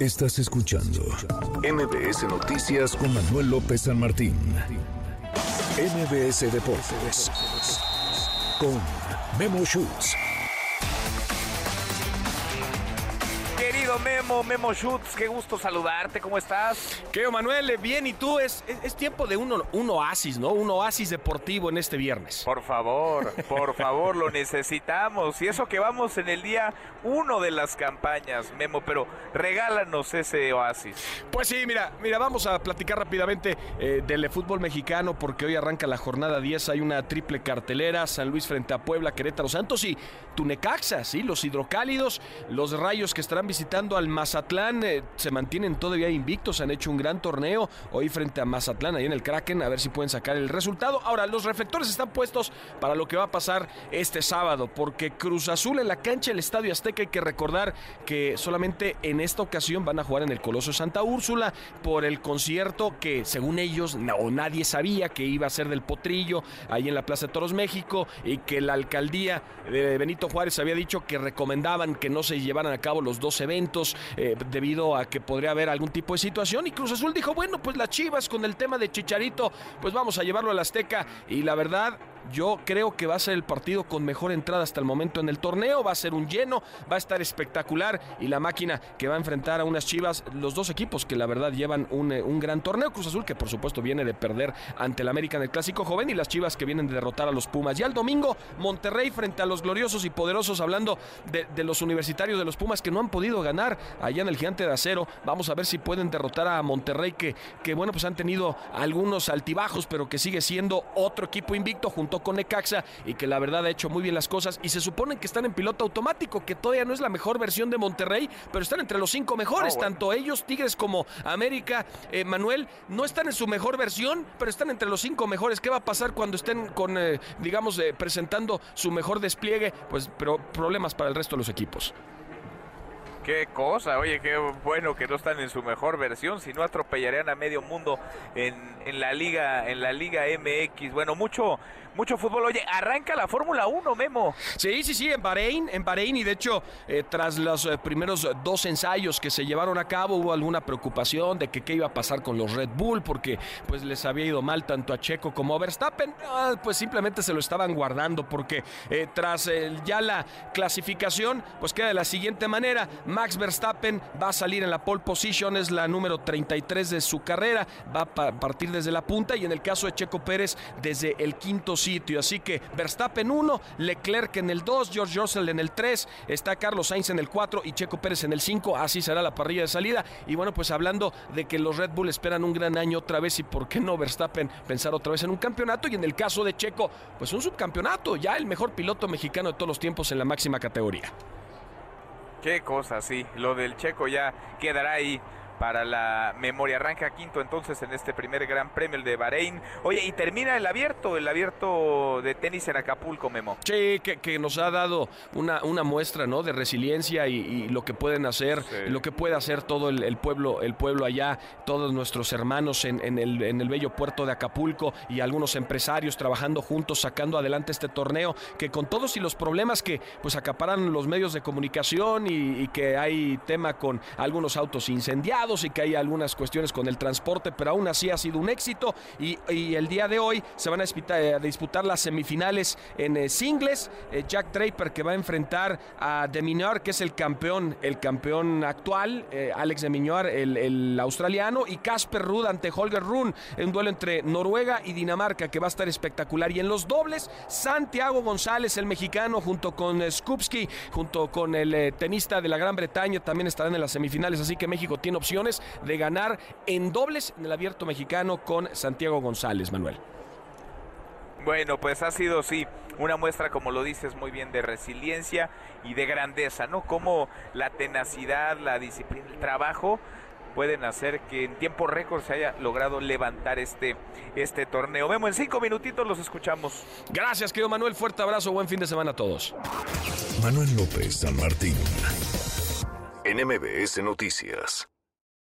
Estás escuchando MBS Noticias con Manuel López San Martín. MBS Deportes con Memo Schutz. Querido Memo, Memo Schutz, qué gusto saludarte, ¿cómo estás? Querido Manuel, bien, ¿y tú? Es, es, es tiempo de un, un, oasis, ¿no? Un oasis deportivo en este viernes. Por favor, por favor, lo necesitamos. Y eso que vamos en el día uno de las campañas, Memo, pero regálanos ese oasis. Pues sí, mira, mira, vamos a platicar rápidamente eh, del fútbol mexicano porque hoy arranca la jornada 10, hay una triple cartelera, San Luis frente a Puebla, Querétaro Santos y Tunecaxa, ¿sí? Los hidrocálidos, los rayos que estarán visitando al Mazatlán, eh, se mantienen todavía invictos, han hecho un gran torneo hoy frente a Mazatlán, ahí en el Kraken, a ver si pueden sacar el resultado. Ahora, los reflectores están puestos para lo que va a pasar este sábado, porque Cruz Azul en la cancha del Estadio Azteca, hay que recordar que solamente en esta ocasión van a jugar en el Coloso Santa Úrsula por el concierto que según ellos no, nadie sabía que iba a ser del Potrillo, ahí en la Plaza de Toros México, y que la alcaldía de Benito Juárez había dicho que recomendaban que no se llevaran a cabo los dos eventos eh, debido a que podría haber algún tipo de situación, y Cruz Azul dijo, bueno, pues las Chivas con el tema de Chicharito, pues vamos a llevarlo a la Azteca, y la verdad yo creo que va a ser el partido con mejor entrada hasta el momento en el torneo. Va a ser un lleno, va a estar espectacular. Y la máquina que va a enfrentar a unas chivas, los dos equipos que la verdad llevan un, un gran torneo. Cruz Azul, que por supuesto viene de perder ante el América en el Clásico Joven. Y las chivas que vienen de derrotar a los Pumas. Ya el domingo, Monterrey frente a los gloriosos y poderosos, hablando de, de los universitarios de los Pumas que no han podido ganar allá en el Gigante de Acero. Vamos a ver si pueden derrotar a Monterrey, que, que bueno, pues han tenido algunos altibajos, pero que sigue siendo otro equipo invicto junto con Necaxa y que la verdad ha hecho muy bien las cosas y se supone que están en piloto automático, que todavía no es la mejor versión de Monterrey, pero están entre los cinco mejores, Ah, bueno. tanto ellos, Tigres como América, eh, Manuel, no están en su mejor versión, pero están entre los cinco mejores. ¿Qué va a pasar cuando estén con, eh, digamos, eh, presentando su mejor despliegue? Pues, pero problemas para el resto de los equipos. Qué cosa, oye, qué bueno que no están en su mejor versión, si no atropellarían a medio mundo en, en la liga, en la liga MX. Bueno, mucho, mucho fútbol. Oye, arranca la Fórmula 1, Memo. Sí, sí, sí, en Bahrein, en Bahrein y de hecho eh, tras los eh, primeros dos ensayos que se llevaron a cabo hubo alguna preocupación de que qué iba a pasar con los Red Bull porque pues les había ido mal tanto a Checo como a Verstappen, Ah, pues simplemente se lo estaban guardando porque eh, tras ya la clasificación pues queda de la siguiente manera, Max Verstappen va a salir en la pole position, es la número 33 de su carrera, va a pa- partir desde la punta y en el caso de Checo Pérez desde el quinto sitio. Así que Verstappen 1, Leclerc en el 2, George Russell en el 3, está Carlos Sainz en el 4 y Checo Pérez en el 5. Así será la parrilla de salida. Y bueno, pues hablando de que los Red Bull esperan un gran año otra vez y por qué no Verstappen pensar otra vez en un campeonato y en el caso de Checo, pues un subcampeonato, ya el mejor piloto mexicano de todos los tiempos en la máxima categoría. Qué cosa, sí. Lo del Checo ya quedará ahí para la memoria. Arranca quinto entonces en este primer Gran Premio, el de Bahrein. Oye, y termina el abierto, el abierto de tenis en Acapulco, Memo. Sí, que, que nos ha dado una, una muestra ¿no? de resiliencia y, y lo que pueden hacer, Sí. lo que puede hacer todo el, el pueblo, el pueblo allá, todos nuestros hermanos en, en el, en el bello puerto de Acapulco y algunos empresarios trabajando juntos, sacando adelante este torneo, que con todos y los problemas que pues acaparan los medios de comunicación y, y que hay tema con algunos autos incendiados y que hay algunas cuestiones con el transporte, pero aún así ha sido un éxito y, el día de hoy se van a disputar, a disputar las semifinales en eh, singles. Eh, Jack Draper que va a enfrentar a Deminar, que es el campeón, el campeón actual, eh, Alex Deminar, el, el australiano, y Casper Ruud ante Holger Rune, un duelo entre Noruega y Dinamarca que va a estar espectacular. Y en los dobles, Santiago González, el mexicano, junto con eh, Skupski, junto con el eh, tenista de la Gran Bretaña, también estarán en las semifinales, así que México tiene opciones de ganar en dobles en el abierto mexicano con Santiago González, Manuel. Bueno, pues ha sido, sí, una muestra, como lo dices muy bien, de resiliencia y de grandeza, ¿no? Como la tenacidad, la disciplina, el trabajo pueden hacer que en tiempo récord se haya logrado levantar este, este torneo. Vemos en cinco minutitos, los escuchamos. Gracias, querido Manuel. Fuerte abrazo. Buen fin de semana a todos. Manuel López San Martín. En MBS Noticias.